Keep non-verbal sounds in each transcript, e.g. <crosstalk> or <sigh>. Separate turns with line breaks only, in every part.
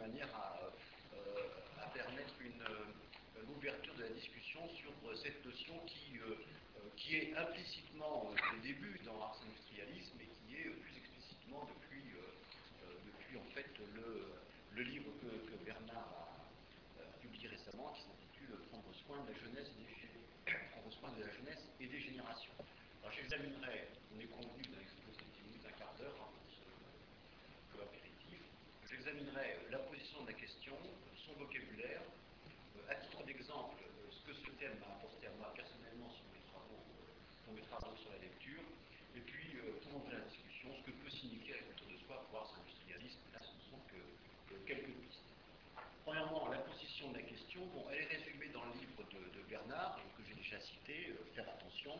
manière à, à permettre une, l'ouverture de la discussion sur cette notion qui, qui est implicitement au début dans Ars Industrialisme et qui est plus explicitement depuis, depuis en fait le, le livre que, Bernard a, a publié récemment qui s'intitule Prendre soin de la jeunesse et des, <coughs> prendre soin de la jeunesse et des générations. Alors j'examinerai, on est convenu d'un exposé de 10 minutes, un quart d'heure, hein, pour ce apéritif, j'examinerai la position de la question, son vocabulaire, euh, à titre d'exemple, euh, ce que ce thème m'a apporté à moi personnellement sur mes travaux, euh, sur la lecture, et puis pour ouvrir la discussion, ce que peut signifier la culture de soi pour Ars Industrialisme. Là, ce ne sont que, que, quelques pistes. Premièrement, la position de la question, bon, elle est résumée dans le livre de, Bernard, que j'ai déjà cité, Faire attention.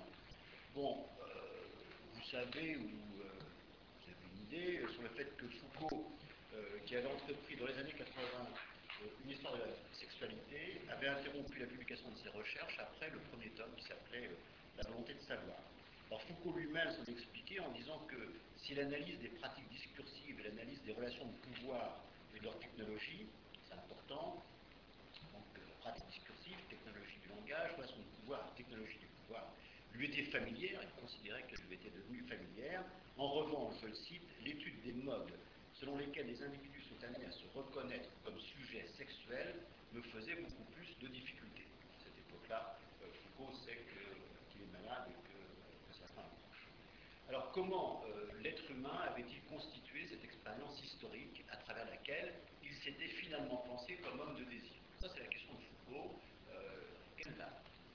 Bon, euh, vous savez, ou euh, vous avez une idée, sur le fait que Foucault, euh, qui avait entrepris dans les années 80 une histoire de la sexualité, avait interrompu la publication de ses recherches après le premier tome qui s'appelait La volonté de savoir. Alors Foucault lui-même s'en expliquait en disant que si l'analyse des pratiques discursives et l'analyse des relations de pouvoir et de leur technologie, c'est important, donc pratique discursive, technologie du langage, relation de pouvoir, technologie du pouvoir, lui était familière, il considérait qu'elle lui était devenue familière. En revanche, je le cite, l'étude des modes selon lesquels les individus sont amenés à se reconnaître comme sujet sexuel me faisait beaucoup plus de difficultés. À cette époque-là, euh, Foucault sait qu'il qu est malade et que, que ça un alors comment euh, l'être humain avait-il constitué cette expérience historique à travers laquelle il s'était finalement pensé comme homme de désir? Ça c'est la question de Foucault. Euh, quelle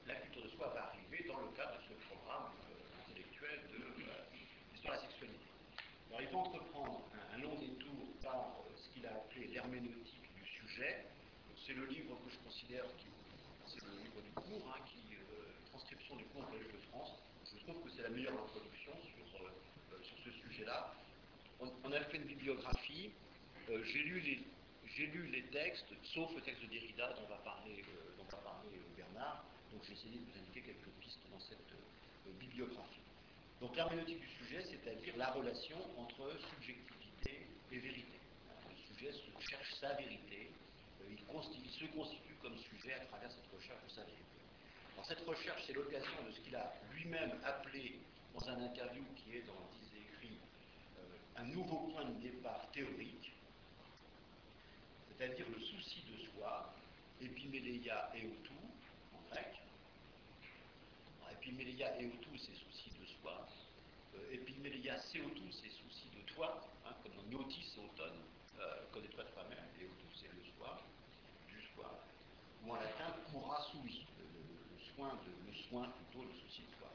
la, culture de soi va arriver dans le cadre de ce programme euh, intellectuel de l'histoire de la sexualité Alors il va entreprendre un, un long détour par ce qu'il l'herméneutique du sujet. C'est le livre que je considère c'est le livre du cours, hein, qui, euh, transcription du cours Collège de France. Je trouve que c'est la meilleure introduction sur, euh, sur ce sujet-là. On, a fait une bibliographie, euh, j'ai lu, les, lu les textes, sauf le texte de Derrida dont va parler, dont va parler Bernard, donc j'ai essayé de vous indiquer quelques pistes dans cette bibliographie. Donc l'herméneutique du sujet, c'est-à-dire la relation entre subjectivité et vérité. Sujet cherche sa vérité, il, il, se constitue comme sujet à travers cette recherche de sa vérité. Cette recherche, c'est l'occasion de ce qu'il a lui-même appelé dans un interview qui est dans disait écrit euh, un nouveau point de départ théorique, c'est-à-dire le souci de soi, epiméléia et autou, en grec. Alors, epiméléia et autou, c'est souci de soi. Euh, epiméléia seotou, c'est souci de toi, hein, comme dans notis, c'est automne, euh, connais-toi toi-même, et c'est le soi, du soi. Ou en latin, cura sui, le, le, soin plutôt, le souci de soi.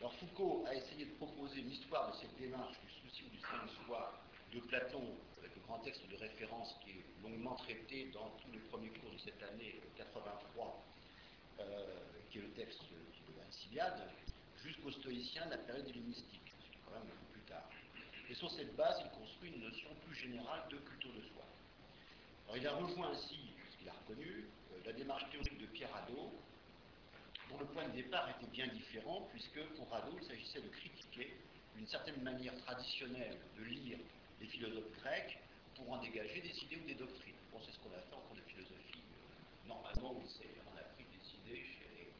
Alors Foucault a essayé de proposer une histoire de cette démarche du souci du soin de soi de Platon, avec le grand texte de référence qui est longuement traité dans tous les premiers cours de cette année 83, euh, qui est le texte de Alcibiade, jusqu'aux stoïciens de la période hellénistique, quand même beaucoup plus tard. Et sur cette base, il construit une notion plus générale de culture de soi. Alors il a rejoint ainsi, puisqu'il a reconnu, euh, la démarche théorique de Pierre Hadot, dont le point de départ était bien différent, puisque pour Hadot, il s'agissait de critiquer une certaine manière traditionnelle de lire les philosophes grecs pour en dégager des idées ou des doctrines. Bon, c'est ce qu'on a fait en cours de philosophie. Euh, normalement, on, a pris des idées chez les,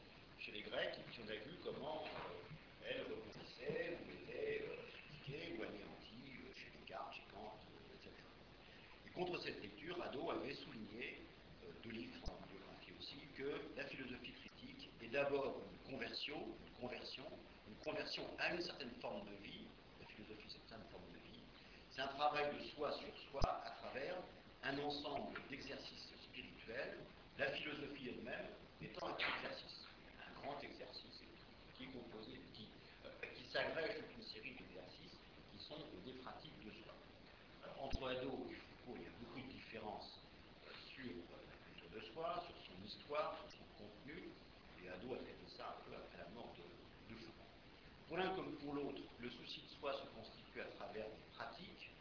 chez les Grecs, et puis on a vu comment euh, elles rebondissaient, ou étaient euh, critiquées, ou anéanties euh, chez Descartes, chez Kant, euh, etc. Et contre cette lecture, Hadot avait souligné, euh, deux livres en biographie aussi, que la philosophie critique est d'abord une conversion, une conversion, une conversion à une certaine forme de vie, la philosophie c'est une certaine forme de vie, c'est un travail de soi sur soi à travers un ensemble d'exercices spirituels, la philosophie elle-même étant un exercice, un grand exercice qui est composé, qui, euh, qui s'agrège toute une série d'exercices qui sont des pratiques de soi. Entre Hadot et Foucault, il y a beaucoup de différences euh, sur la culture de soi, sur son histoire, sur son contenu, et Hadot a traité ça un peu après la mort de, de Foucault. Pour l'un comme pour l'autre, le souci de soi se constitue à travers des pratiques.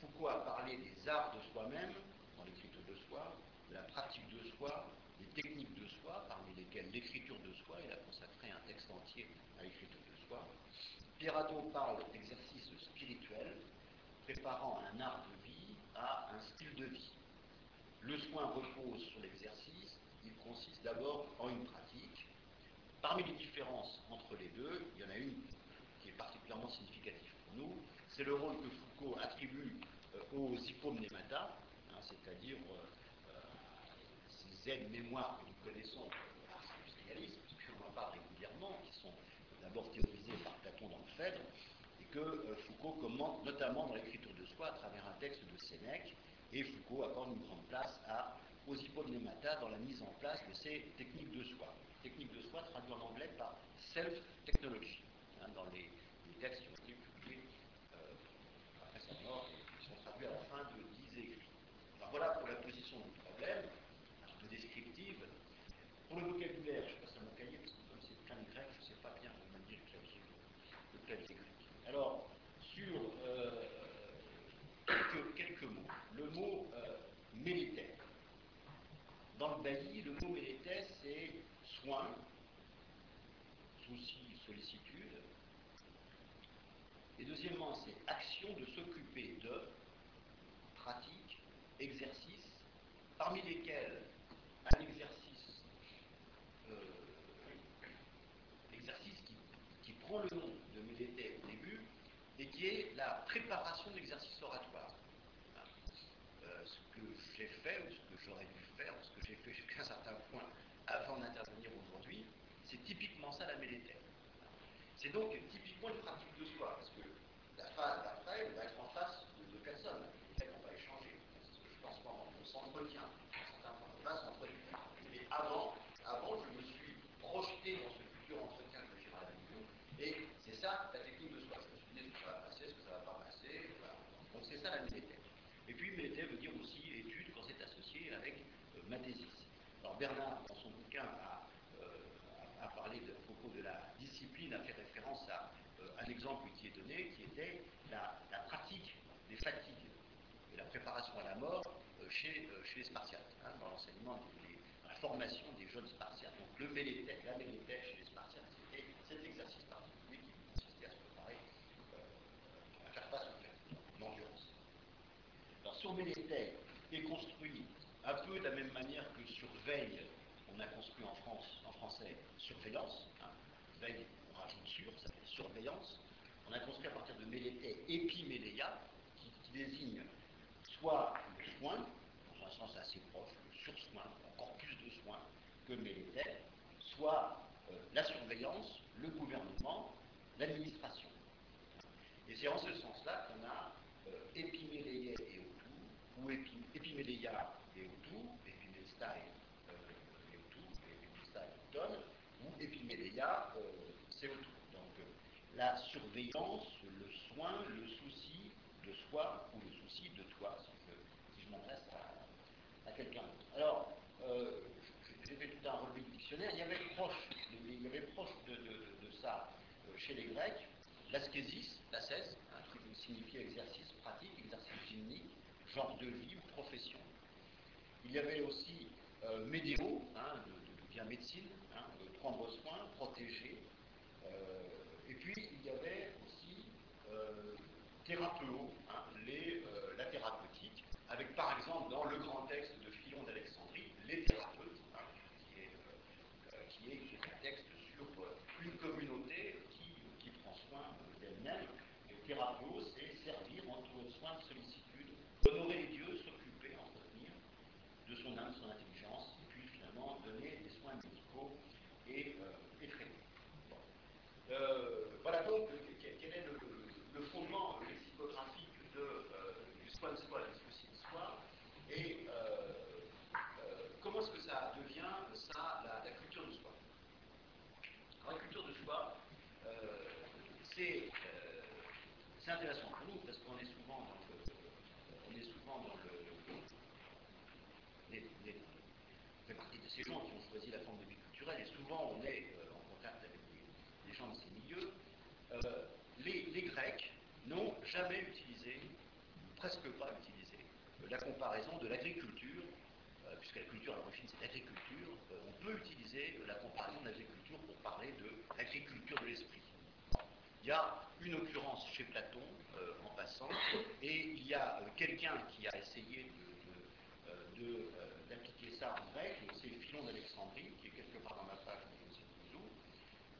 Foucault a parlé des arts de soi-même, dans l'écriture de soi, de la pratique de soi, des techniques de soi, parmi lesquelles l'écriture de soi, il a consacré un texte entier à l'écriture de soi. Pierre Hadot parle d'exercices spirituels, préparant un art de vie un style de vie. Le soin repose sur l'exercice, il consiste d'abord en une pratique. Parmi les différences entre les deux, il y en a une qui est particulièrement significative pour nous, c'est le rôle que Foucault attribue euh, aux hypomnémata, hein, c'est-à-dire euh, ces aides-mémoires que nous connaissons par industrialisme, puisqu'on en parle régulièrement, qui sont d'abord théorisés par Platon dans le Phèdre, et que euh, Foucault commente notamment dans l'écriture de soi à travers un texte de Sénèque, et Foucault accorde une grande place aux hypomnémata dans la mise en place de ces techniques de soi. Techniques de soi traduit en anglais par self-technology, hein, dans les, les, textes qui ont été publiés euh, après sa mort et qui sont traduits à la fin de 10 écrits. Alors voilà pour la position du problème, un peu descriptive. Pour le vocabulaire, je passe à mon cahier, parce que comme c'est plein de grec, je ne sais pas bien manier le clavier, le clavier grec. Alors, sur euh, quelques, quelques, mots. Le mot euh, mélité. Dans le bailli, le mot mélité, c'est soin, souci, sollicitude. Et deuxièmement, c'est action de s'occuper de, pratique, exercice, parmi lesquels un exercice, euh, exercice qui, prend le nom de mélité au début et qui est la préparation de l'exercice oratoire. Euh, ce que j'ai fait, ou ce que j'aurais dû faire, ou ce que j'ai fait jusqu'à un certain point avant d'intervenir aujourd'hui, c'est typiquement ça la mélité. C'est donc typiquement une pratique de soi, parce que la phase d'après, va être en face de, de personnes avec lesquelles on va échanger. Je pense quand on s'entretient. On va s'entretenir. Mais avant, avant, je me suis projeté dans ce futur entretien que j'irai avec vous, et c'est ça la technique de soi. Je me suis dit ce que ça va passer, ce que ça va pas passer. Donc c'est ça la mélité. Et puis mélité veut dire aussi étude quand c'est associé avec euh, mathésis. Alors Bernard, dans son bouquin, a, euh, a, parlé de, à propos de la discipline, a fait référence à euh, un exemple qui est donné, qui était la, pratique des fatigues et la préparation à la mort euh, chez, chez, les Spartiates, hein, dans l'enseignement, la formation des jeunes Spartiates. Donc le mélété, la mélété chez les Spartiates, c'était cet exercice particulier qui consistait à se préparer à faire face aux fatigues, l'endurance. Alors sur mélété est construit un peu de la même manière que sur veille, on a construit en France, en français, surveillance. Hein. Veille, on rajoute sur, ça fait On a construit à partir de mélété épiméléia, qui, qui, désigne soit le soin, dans un sens assez proche, le sursoin, encore plus de soins que mélété, soit euh, la surveillance, le gouvernement, l'administration. Et c'est en ce sens-là qu'on a euh, et autour, ou épi, et autour, épimélestai euh, et autour, épimélestai donne, ou épiméléia euh, c'est autour. Donc euh, la surveillance, le soin, le souci de soi ou le souci de toi, si je, m'adresse à, quelqu'un d'autre. Alors, euh, j'ai fait tout un relevé du dictionnaire, il y avait proche, il y avait proche de, ça chez les Grecs, l'ascésis, l'ascèse, hein, qui signifiait exercice pratique, exercice gymnique, genre de vie ou profession. Il y avait aussi euh, hein, de, bien médecine, hein, de prendre soin, protéger. Euh, y avait aussi euh, hein, les, euh, la thérapeutique, avec par exemple dans le grand texte de Philon d'Alexandrie, les thérapeutes, hein, qui est, euh, qui, est, qui, est, un texte sur une communauté qui, qui prend soin d'elle-même. Et thérapeuo, c'est servir entre soins de sollicitude honorer les dieux, s'occuper, entretenir de son âme, son intelligence, et puis finalement donner des soins médicaux et, euh, et traiter. Bon. Euh, voilà donc quel est le, le fondement lexicographique de, euh, du soin de soi, du souci de soi, et comment est-ce que ça devient ça, la, la, culture de soi. Alors, la culture de soi, c'est intéressant pour nous parce qu'on est souvent dans le on est souvent dans le. Les, les, fait partie de ces gens qui ont choisi la forme de vie culturelle et souvent on est euh, en contact avec des, gens de ces milieux. Euh, les, les, Grecs n'ont jamais utilisé, presque pas utilisé, euh, la comparaison de l'agriculture, puisque la culture à l'origine c'est l'agriculture, on peut utiliser la comparaison de l'agriculture pour parler de l'agriculture de l'esprit. Il y a une occurrence chez Platon, euh, en passant, et il y a euh, quelqu'un qui a essayé d'appliquer ça en grec, c'est Philon d'Alexandrie, qui est quelque part dans ma page, mais je sais plus où.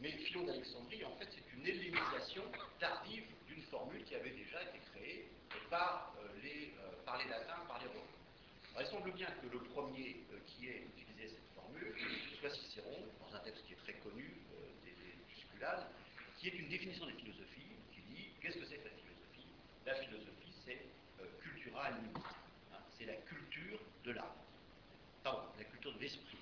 Mais Philon d'Alexandrie, en fait, c'est une hellénisation tardive d'une formule qui avait déjà été créée par, les, par les latins, par les romains. il semble bien que le premier qui ait utilisé cette formule soit Cicéron, dans un texte qui est très connu, des, des qui est une définition des philosophies, qui dit qu'est-ce que c'est que la philosophie La philosophie, c'est cultura animus c'est la culture de l'âme. Pardon, la culture de l'esprit.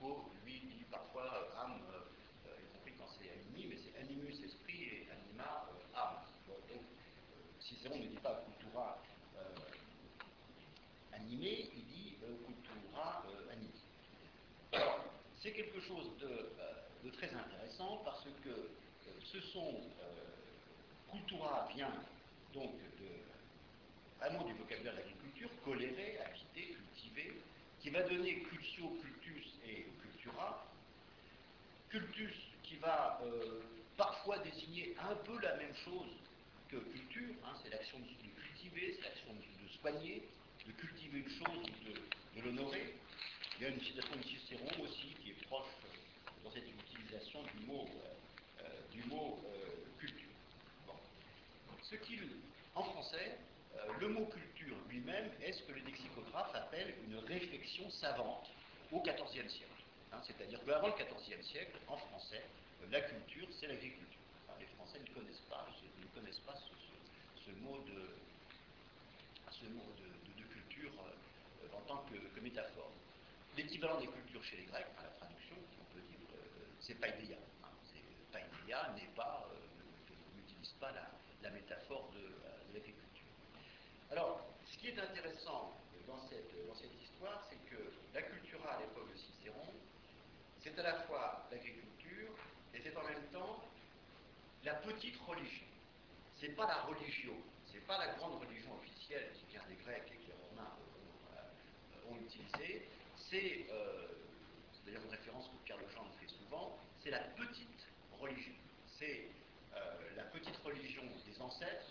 Foucault, lui, dit parfois euh, âme, euh, y compris quand c'est animi, mais c'est animus esprit et anima euh, âme. donc, Cicéron ne dit pas cultura animé, il dit cultura. Alors, c'est quelque chose de, de, très intéressant parce que ce sont cultura vient donc vraiment du vocabulaire de l'agriculture, colérer, habiter, cultiver, qui va donner cultio, cultus et cultura. Cultus qui va euh, parfois désigner un peu la même chose que culture, hein, c'est l'action de, cultiver, c'est l'action de, soigner, de cultiver une chose, de, de l'honorer. Il y a une citation de Cicéron aussi qui est proche dans cette utilisation du mot, euh, euh, du mot culture. Ce qu'il, en français, euh, le mot culture lui-même est ce que le lexicographe appelle une réflexion savante au XIVe siècle. Hein, c'est-à-dire qu'avant le XIVe siècle, en français, euh, la culture, c'est l'agriculture. les Français ne connaissent pas, ne connaissent pas ce, mot, de, culture euh, en tant que, métaphore. L'équivalent des cultures chez les Grecs, à la traduction, on peut dire, c'est païdéia. Hein, païdéia n'est pas, n'utilise pas la, métaphore de, de l'agriculture. Alors, ce qui est intéressant dans cette, histoire, c'est que la cultura à l'époque de Cicéron, c'est à la fois l'agriculture et c'est en même temps la petite religion. C'est pas la religion, c'est pas la grande religion officielle qui vient des Grecs et que les Romains ont, euh, utilisé. C'est, euh, d'ailleurs une référence que Pierre Legendre fait souvent, c'est la petite religion. C'est euh, la petite religion ancêtres,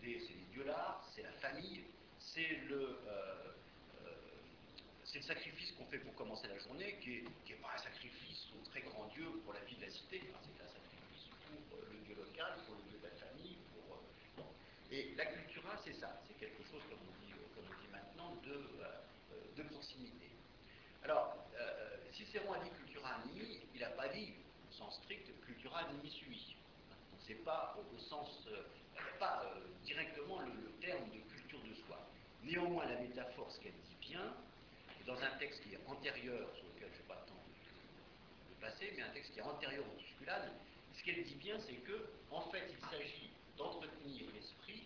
c'est les dieux-là, c'est la famille, c'est le, euh, euh, le sacrifice qu'on fait pour commencer la journée, qui n'est pas un sacrifice au très grand Dieu pour la vie de la cité, c'est un sacrifice pour euh, le Dieu local, pour le Dieu de la famille. Pour, Et la cultura, c'est ça, c'est quelque chose, comme on dit, maintenant, de, proximité. Alors, Cicéron a dit cultura animi, il n'a pas dit, au sens strict, cultura animi sui. C'est pas au sens pas euh, directement le, terme de culture de soi. Néanmoins, la métaphore, ce qu'elle dit bien, dans un texte qui est antérieur, sur lequel je n'ai pas le temps de, passer, mais un texte qui est antérieur au Tusculane, ce qu'elle dit bien, c'est que, en fait, il s'agit d'entretenir l'esprit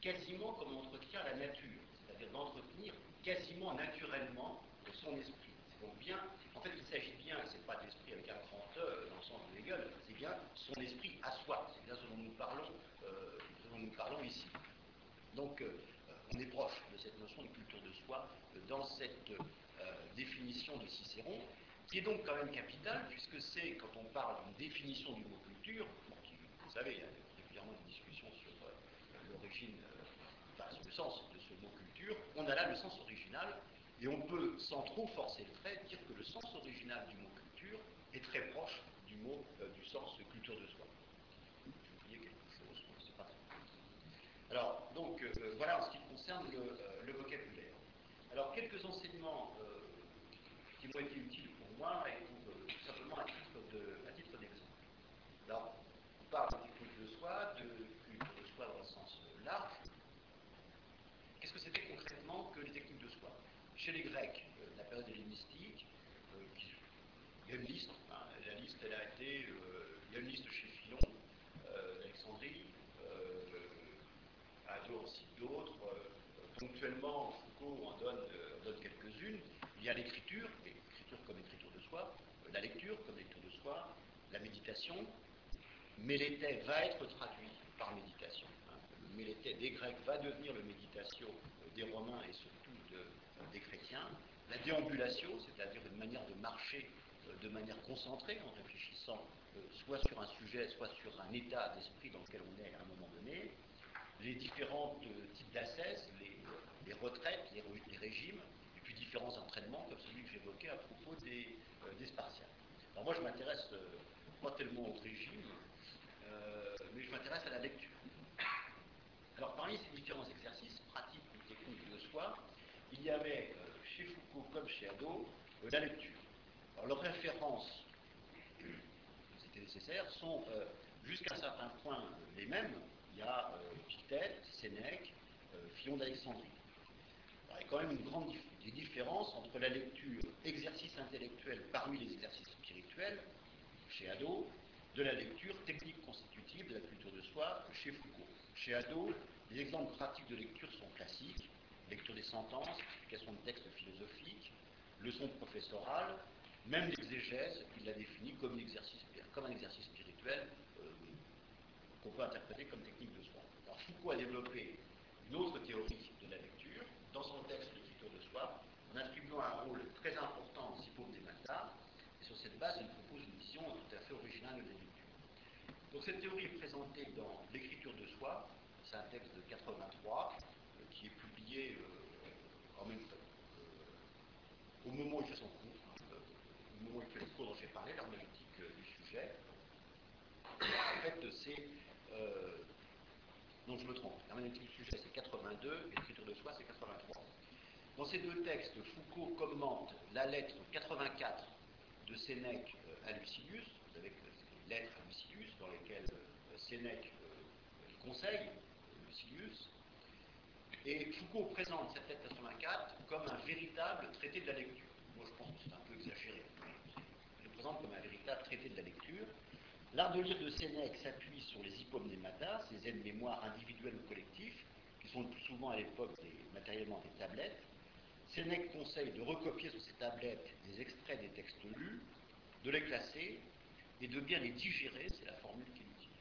quasiment comme on entretient la nature, c'est-à-dire d'entretenir quasiment naturellement son esprit. Donc bien, en fait, il s'agit bien, c'est pas d'esprit avec un grand E dans le sens de c'est bien son esprit à soi, c'est bien ce dont nous parlons euh, ici. Donc, euh, on est proche de cette notion de culture de soi euh, dans cette définition de Cicéron, qui est donc quand même capitale, puisque c'est, quand on parle d'une définition du mot culture, vous savez, il y a régulièrement une discussion sur l'origine, enfin, sur le sens de ce mot culture, on a là le sens original, et on peut, sans trop forcer le trait, dire que le sens original du mot culture est très proche du mot, du sens culture de soi. Alors, donc, euh, euh, voilà en ce qui concerne euh, le, vocabulaire. Alors, quelques enseignements qui m'ont été utiles pour moi et pour, tout simplement à titre d'exemple. Alors, on parle de technique de soi, de culture de soi dans le sens large. Qu'est-ce que c'était concrètement que les techniques de soi? Chez les Grecs, la période hellénistique, il y a une liste, hein, la liste elle a été, il y a une liste chez Philon, d'Alexandrie, aussi d'autres. Euh, ponctuellement, Foucault en donne, euh, donne quelques-unes. Il y a l'écriture, l'écriture comme écriture de soi, euh, la lecture comme lecture de soi, la méditation. Mélété va être traduit par méditation. Hein. Le mélété des Grecs va devenir le méditation des Romains et surtout des chrétiens. La déambulation, c'est-à-dire une manière de marcher de manière concentrée en réfléchissant soit sur un sujet, soit sur un état d'esprit dans lequel on est à un moment donné les différents types d'ascèses, les, retraites, les, régimes, et puis différents entraînements, comme celui que j'évoquais à propos des, des spartiates. Alors moi, je m'intéresse pas tellement au régime, mais je m'intéresse à la lecture. Alors parmi ces différents exercices pratiques ou techniques de soi, il y avait chez Foucault comme chez Hadot la lecture. Alors leurs références, c'était nécessaire, sont jusqu'à un certain point les mêmes. Il y a Pictette, Sénèque, Fillon d'Alexandrie. Il y a quand même une grande des différences entre la lecture exercice intellectuel parmi les exercices spirituels chez Hadot, de la lecture technique constitutive de la culture de soi chez Foucault. Chez Hadot, les exemples pratiques de lecture sont classiques, lecture des sentences, explication de textes philosophiques, leçons professorales, même l'exégèse, il l'a défini comme, comme un exercice spirituel euh, qu'on peut interpréter comme technique de soi. Alors Foucault a développé une autre théorie de la lecture dans son texte L'écriture de soi, en attribuant un rôle très important aux hypômes des matas, et sur cette base, il propose une vision tout à fait originale de la lecture. Donc cette théorie est présentée dans L'écriture de soi, c'est un texte de 83, euh, qui est publié euh, même temps, au moment où il fait son cours, au moment où il fait le cours dont j'ai parlé, l'herméneutique du sujet. En fait, c'est. Euh, non, je me trompe. L'herméneutique du sujet, c'est 82, et l'écriture de soi, c'est 83. Dans ces deux textes, Foucault commente la lettre 84 de Sénèque à Lucilius. Vous avez les lettres à Lucilius, dans lesquelles Sénèque conseille Lucilius. Et Foucault présente cette lettre 84 comme un véritable traité de la lecture. Moi, je pense que c'est un peu exagéré. Je le présente comme un véritable traité de la lecture. L'art de lire de Sénèque s'appuie sur les hypomnématas, ces aides-mémoires individuelles ou collectifs, qui sont le plus souvent à l'époque matériellement des tablettes. Sénèque conseille de recopier sur ces tablettes des extraits des textes lus, de les classer et de bien les digérer, c'est la formule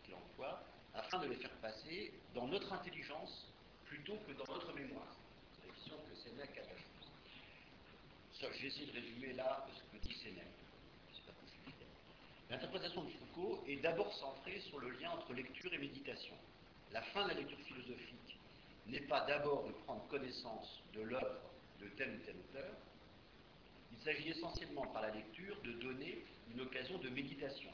qu'il emploie, afin de les faire passer dans notre intelligence plutôt que dans notre mémoire. C'est la que Sénèque a la chose. J'ai essayé de résumer là ce que dit Sénèque. L'interprétation de Foucault est d'abord centrée sur le lien entre lecture et méditation. La fin de la lecture philosophique n'est pas d'abord de prendre connaissance de l'œuvre de tel ou il s'agit essentiellement par la lecture de donner une occasion de méditation.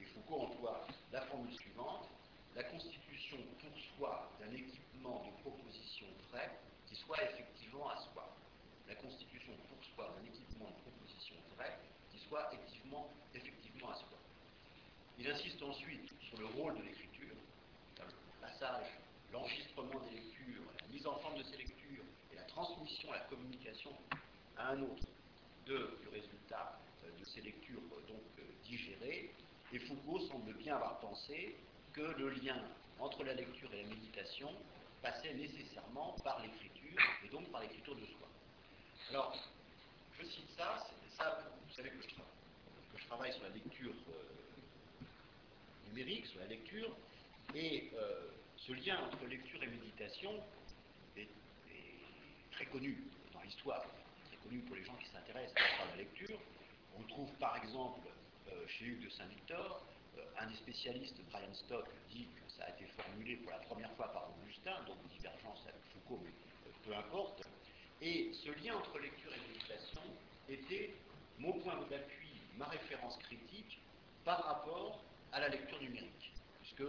Et Foucault emploie la formule suivante la constitution pour soi d'un équipement de proposition vrai qui soit effectivement à soi. La constitution pour soi d'un équipement de proposition vrai qui soit effectivement, effectivement à soi. Il insiste ensuite sur le rôle de l'écriture, le passage, l'enregistrement des lectures, la mise en forme de ces lectures et la transmission, la communication à un autre de, du résultat euh, de ces lectures euh, donc euh, digérées. Et Foucault semble bien avoir pensé que le lien entre la lecture et la méditation passait nécessairement par l'écriture, et donc par l'écriture de soi. Alors, je cite ça, ça vous savez que je, travaille sur la lecture numérique, sur la lecture, et euh, ce lien entre lecture et méditation est, très connu dans l'histoire, très connu pour les gens qui s'intéressent à la lecture. On trouve par exemple euh, chez Hugues de Saint-Victor euh, un des spécialistes, Brian Stock, dit que ça a été formulé pour la première fois par Augustin, donc divergence avec Foucault, mais peu importe. Et ce lien entre lecture et méditation était mon point d'appui, ma référence critique par rapport à la lecture numérique. Puisque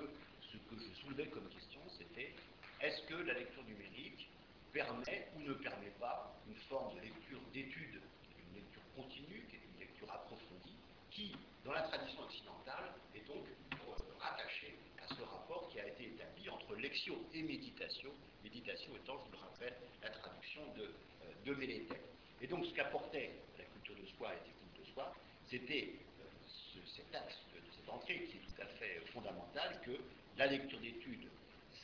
ce que je soulevais comme question, c'était est-ce que la lecture numérique permet ou ne permet pas une forme de lecture d'étude, une lecture continue, qui est une lecture approfondie, qui, dans la tradition occidentale, est donc rattachée à ce rapport qui a été établi entre lectio et méditation, méditation étant, je vous le rappelle, la traduction de, euh, de Et donc ce qu'apportait la culture de soi et la technique de soi, c'était euh, ce, cet axe qui est tout à fait fondamentale, que la lecture d'études,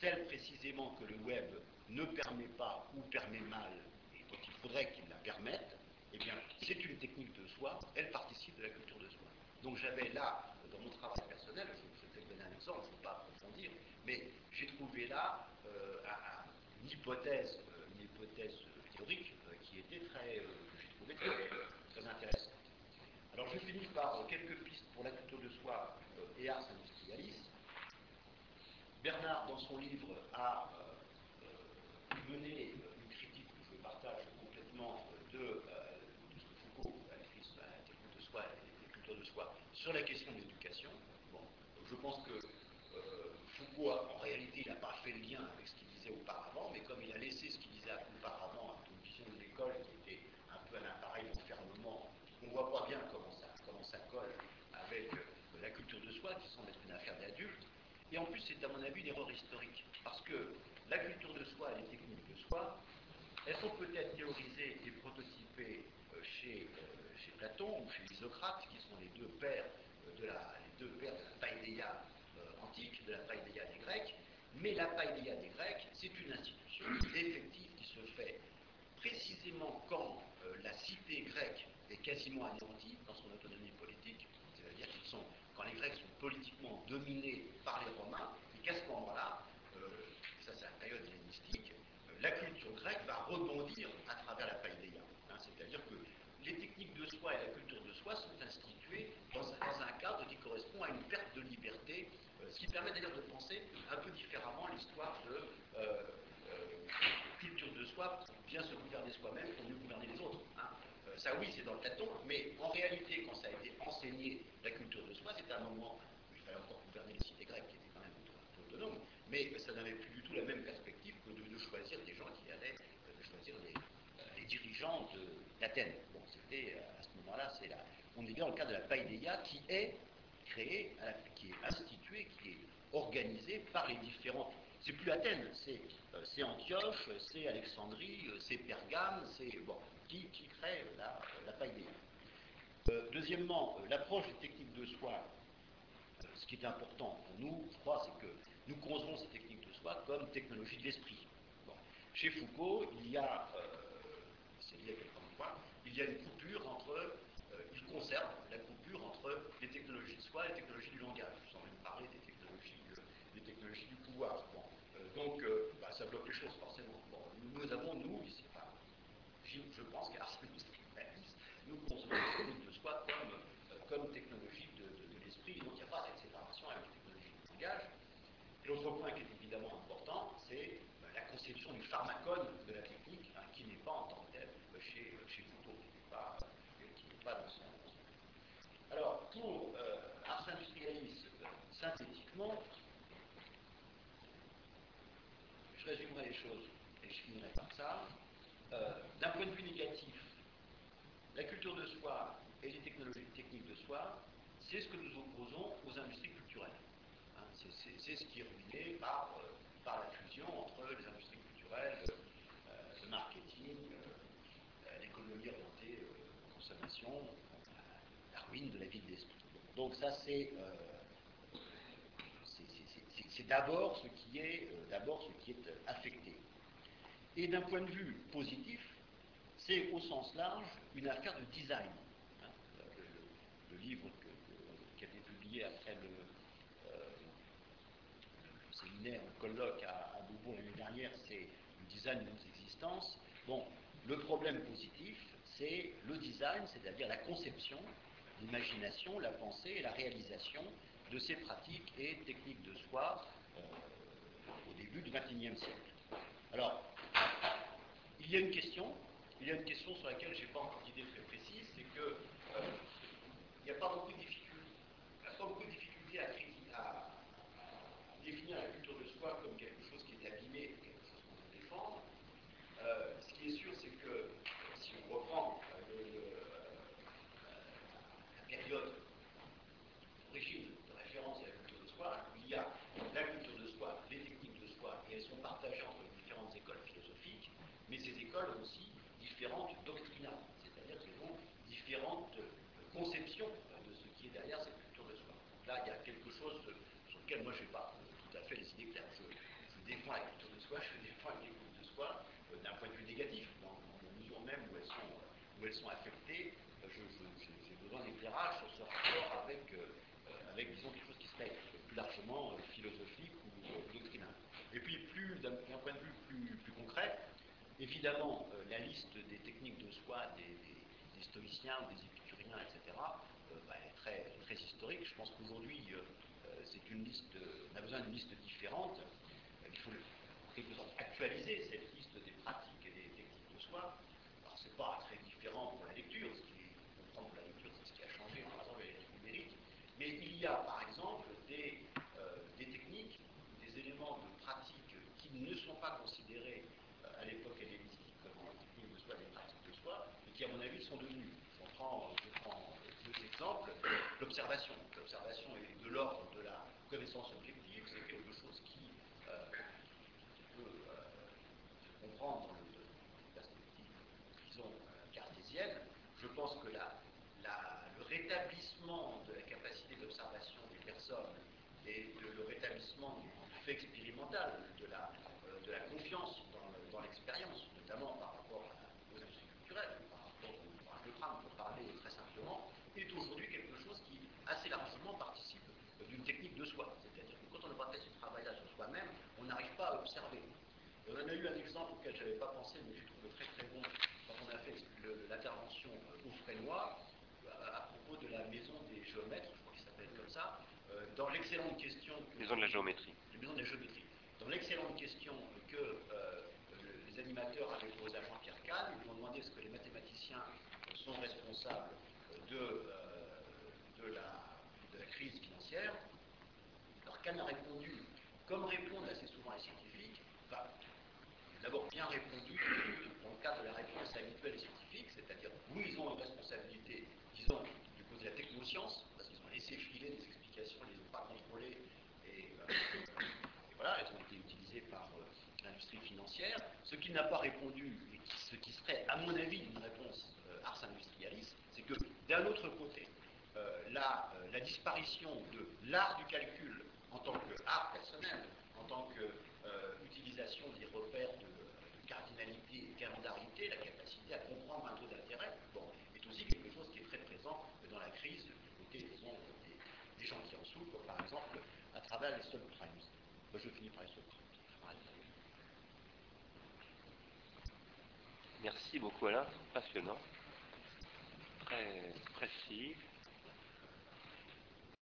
celle précisément que le web ne permet pas ou permet mal, et dont il faudrait qu'il la permette, eh bien, c'est une technique de soi, elle participe de la culture de soi. Donc j'avais là, dans mon travail personnel, je, vais donner un exemple, je ne vais pas approfondir, mais j'ai trouvé là euh, un, une hypothèse, euh, une hypothèse théorique euh, qui était très, j'ai trouvé très, très, intéressante. Alors je finis par euh, quelques pistes pour la couteau de soi euh, et ars industrialis. Bernard, dans son livre, a euh, mené une critique que je partage complètement de, ce que Foucault a écrit sur la de soi et les cultures de soi sur la question de l'éducation. Bon, je pense que Foucault, en réalité, il n'a pas fait le lien avec ce qu'il disait auparavant, mais comme il a laissé ce qu'il Et en plus, c'est à mon avis une erreur historique, parce que la culture de soi et les techniques de soi, elles sont peut-être théorisées et prototypées chez, chez, Platon ou chez Isocrate, qui sont les deux pères de la, les païdéia antique, de la païdéia des Grecs, mais la païdéia des Grecs, c'est une institution effective qui se fait précisément quand la cité grecque est quasiment anéantie dans son autonomie politique, c'est-à-dire qu'ils sont, quand les Grecs sont politiquement dominés par les Romains, et qu'à ce moment-là, ça c'est la période hellénistique, la culture grecque va rebondir à travers la païdéia. Hein, c'est-à-dire que les techniques de soi et la culture de soi sont instituées dans, un cadre qui correspond à une perte de liberté, euh, ce qui permet d'ailleurs de penser un peu différemment l'histoire de euh, euh, culture de soi bien se gouverner soi-même, pour mieux gouverner les autres. Hein. ça oui, c'est dans le Platon, mais en réalité, quand ça a été enseigné, la culture de soi, c'était un il fallait encore gouverner les cités grecques qui étaient quand même autonomes, mais ça n'avait plus du tout la même perspective que de, choisir des gens qui allaient de choisir les, les dirigeants d'Athènes. Bon, c'était à ce moment-là. On est bien dans le cas de la païdéia qui est créée, qui est instituée, qui est organisée par les différentes. C'est plus Athènes, c'est euh, Antioche, c'est Alexandrie, c'est Pergame, c'est bon, qui, qui crée la, la. Euh, deuxièmement, euh, l'approche des techniques de soi, ce qui est important pour nous, je crois, c'est que nous concevons ces techniques de soi comme technologie de l'esprit. Chez Foucault, il y a, euh, c'est lié à quelques points, il y a une coupure entre, euh, il conserve la coupure entre les technologies de soi et les technologies du langage, sans même parler des technologies, euh, des technologies du pouvoir. Donc, bah, ça bloque les choses, forcément. Nous avons, nous, ici, enfin, je, je pense qu'à nous concevons les techniques de soi comme, comme technologie de, de, de l'esprit, donc il n'y a pas cette séparation avec les technologies du langage. L'autre point qui est évidemment important, c'est la conception du pharmacone de la technique, hein, qui n'est pas en tant que tel chez, chez Foucault, qui n'est pas, pas, dans son. Alors, pour euh, Ars Industrialis, synthétiquement, je résumerai les choses et je finirai par ça. Euh, D'un point de vue négatif, la culture de soi et les technologies techniques de soi, c'est ce que nous opposons aux industries culturelles. Hein, c'est ce qui par, euh, par, la fusion entre les industries culturelles, euh, le marketing, euh, l'économie orientée consommation, la ruine de la vie de l'esprit. Donc ça c'est d'abord ce qui est affecté. Et d'un point de vue positif, c'est au sens large une affaire de design. Hein, le, livre qui a été publié après le séminaire, le colloque à, à l'année dernière, c'est le design de nos existences. Bon, le problème positif, c'est le design, c'est-à-dire la conception, l'imagination, la pensée et la réalisation de ces pratiques et techniques de soi euh, au début du XXIe siècle. Alors, il y a une question, il y a une question sur laquelle je n'ai pas encore d'idée très précise, c'est que euh, n'y a pas beaucoup de difficultés, pas beaucoup de difficultés à, à, à, définir la culture de soi comme quelque chose qui est abîmé, quelque chose qu'on veut défendre. Euh, ce qui est sûr, c'est que si on reprend euh, le, le, la période d'origine, de référence à la culture de soi, il y a la culture de soi, les techniques de soi, et elles sont partagées entre les différentes écoles philosophiques, mais ces écoles aussi différentes doctrinales, c'est-à-dire qu'elles ont différentes conceptions de ce qui est derrière cette culture de soi. Donc là, il y a quelque chose sur lequel moi je n'ai pas tout à fait les idées claires. Je, je, défends la culture de soi, je défends les techniques de soi euh, d'un point de vue négatif, dans, la mesure même où elles sont, où elles sont affectées. J'ai besoin d'éclairage sur ce rapport avec, euh, avec, disons, quelque chose qui serait plus largement euh, philosophique ou doctrinal. Et puis, plus d'un point de vue plus, plus concret, Évidemment, euh, la liste des techniques de soi des, stoïciens ou des épicuriens, etc., euh, bah, est, très, historique. Je pense qu'aujourd'hui, euh, c'est on a besoin d'une liste différente. il faut quelque sorte actualiser cette liste des pratiques et des techniques de soi. Alors, ce n'est pas très différent pour la lecture. Ce qui comprendre pour la lecture, c'est ce qui a changé, par exemple, avec la lecture numérique. Qui, à mon avis, sont devenus. Je prends, deux exemples. <clears throat> L'observation. L'observation est de l'ordre de la connaissance objective, c'est quelque chose qui euh, peut euh, comprendre dans une perspective, disons, cartésienne. Je pense que la, le rétablissement de la capacité d'observation des personnes et le rétablissement du fait expérimental, de la, euh, de la confiance dans, dans l'expérience, notamment par rapport à, aux industries culturelles, par rapport au, au crâne, pour parler très simplement, est aujourd'hui quelque chose qui assez largement participe d'une technique de soi. C'est-à-dire que quand on n'a pas fait ce travail-là sur soi-même, on n'arrive pas à observer. Et on en a eu un exemple auquel je n'avais pas pensé, mais je trouve très très bon quand on a fait l'intervention au Frénois à propos de la maison des géomètres, je crois qu'il s'appelle comme ça, euh, dans l'excellente question.
Que, maison de la géométrie.
La maison de la géométrie. Dans l'excellente question que euh, les animateurs avaient posée à Jean-Pierre Kahn, ils lui ont demandé est-ce que les mathématiciens sont responsables de, euh, de, la, de, la, crise financière. Alors Kahn a répondu, comme répondent scientifiques, enfin, d'abord bien répondu dans le cadre de la réponse habituelle des scientifiques, c'est-à-dire oui, ils ont une responsabilité, disons, du côté de la technoscience, parce qu'ils ont laissé filer des explications, ils les ont pas contrôlées, et, euh, et, voilà, elles ont été utilisées par euh, l'industrie financière. Ce qui n'a pas répondu, et ce qui serait, à mon avis, une réponse euh, ars industrialis, c'est que d'un autre côté, la, la, disparition de l'art du calcul en tant qu'art personnel, en tant qu'utilisation des repères de la capacité à comprendre un taux d'intérêt, bon, est aussi quelque chose qui est très présent dans la crise du côté des, gens qui en souffrent, par exemple, à travers les subprimes. Je finis par les subprimes.
Merci beaucoup Alain, passionnant, très précis,